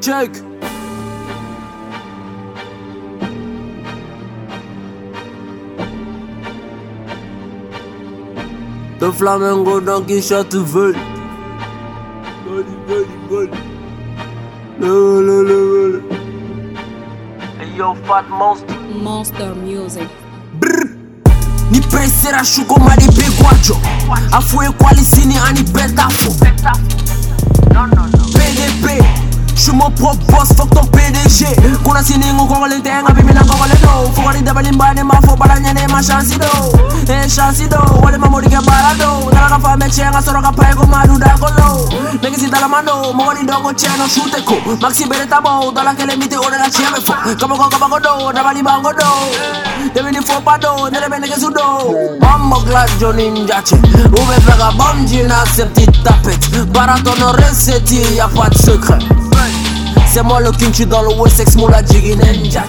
Check. De Flamengo dans qui chante veulent. Le, le, le, le. Hey yo, fat monster. Monster Music. nipeisera shugo malibigwajo afu ekwalisini anipetafo pdp je suis boss fuck ton pdg kuna siningo kovalentenga pimina kovale Fuori da balimbani ma fu baranyane ma shansi do E shansi do Wale mamuri ke barado Nalaga fa me chenga soro ka prego maru da golo Negi si dalla mano Mogoni dogo cheno shute ko Maxi bere tabo Dalla che le mite ore la cheme fo Kama ko kama ko do Na bali bango do Devi di fo pado Nele bene che su do glass, glaggio ninja c'è. Uve frega bamgi na septi tapet. Baratono reseti ya fa secret C'est moi le king, tu dans le Wessex, mon la jiggy ninja.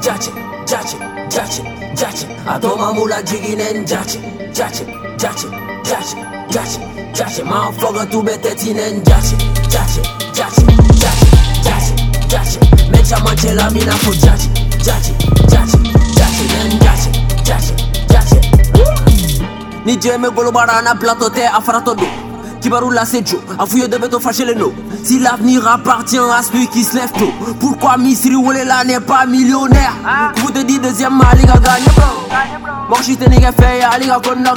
jace, jace, jace, jace. Atoma mula jiginen jace, jace, jace, jace, jace. Jace, motherfucker tu bete tinen jace, jace, jace, jace, jace, jace Mecha manche la mina fu jace, jace, jace, jace Nen jace, jace, jace Nije me bolo barana plato te afra du Kibarou la c'est Joe, Afouyo de beto fâcher les noms. Si l'avenir appartient à celui qui se lève tôt Pourquoi Misri Wolela n'est pas millionnaire? Vous te dites deuxième mal, il a gagné bro Mon shit nigga fait ya, liga konnore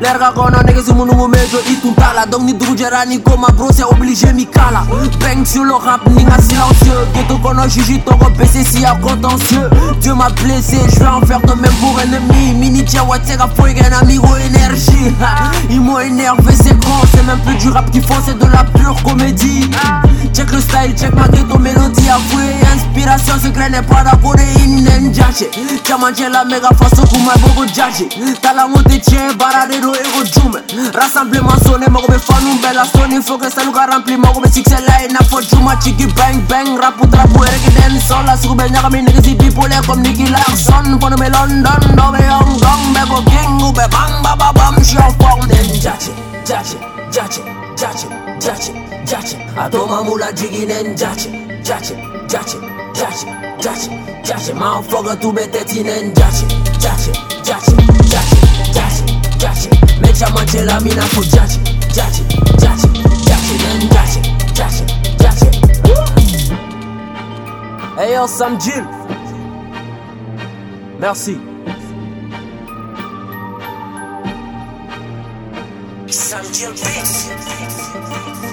L'erga kono nigga si munu mejo ituntala Donc ni drujera ni koma bro c'est obligé mi kala. Bang sur le rap, ninga silencieux Ghetto kono juju toko PC si y'a contentieux. Dieu m'a blessé, je vais en faire de même pour ennemi. Mini tia watega foiga un amigo énergie Ils m'ont énervé c'est grand, maintenant c'est même plus du rap qu'il faut c'est de la pure comédie. Check le style, check ma ghetto mélodie avouée Inspiration secret n'est pas d'aborder in njache chamachela mega faso kumaiboko jaje talamote tien baradero ego jume rassemblement sone makobe fanumbela soni foke saluka rampli makobe sixelai nafo juma chiki bang bang. Raputrapu erekeden sola sikube nyakami negisi bipole kom niki larson. Fonome london dobe yongong beko king ube bang bababam shofong den jache jache, jache, jache, jache, jache Atoma mula jiginen jache, jache, jache, jache, jache Ma foga tu be tetinen jache, jache, jache, jache, jache, jache Mecha manche la mina fo jache, jache, jache, jache nen jache, jache, jache Hey yo Sam Jill Merci Sam Jill Beats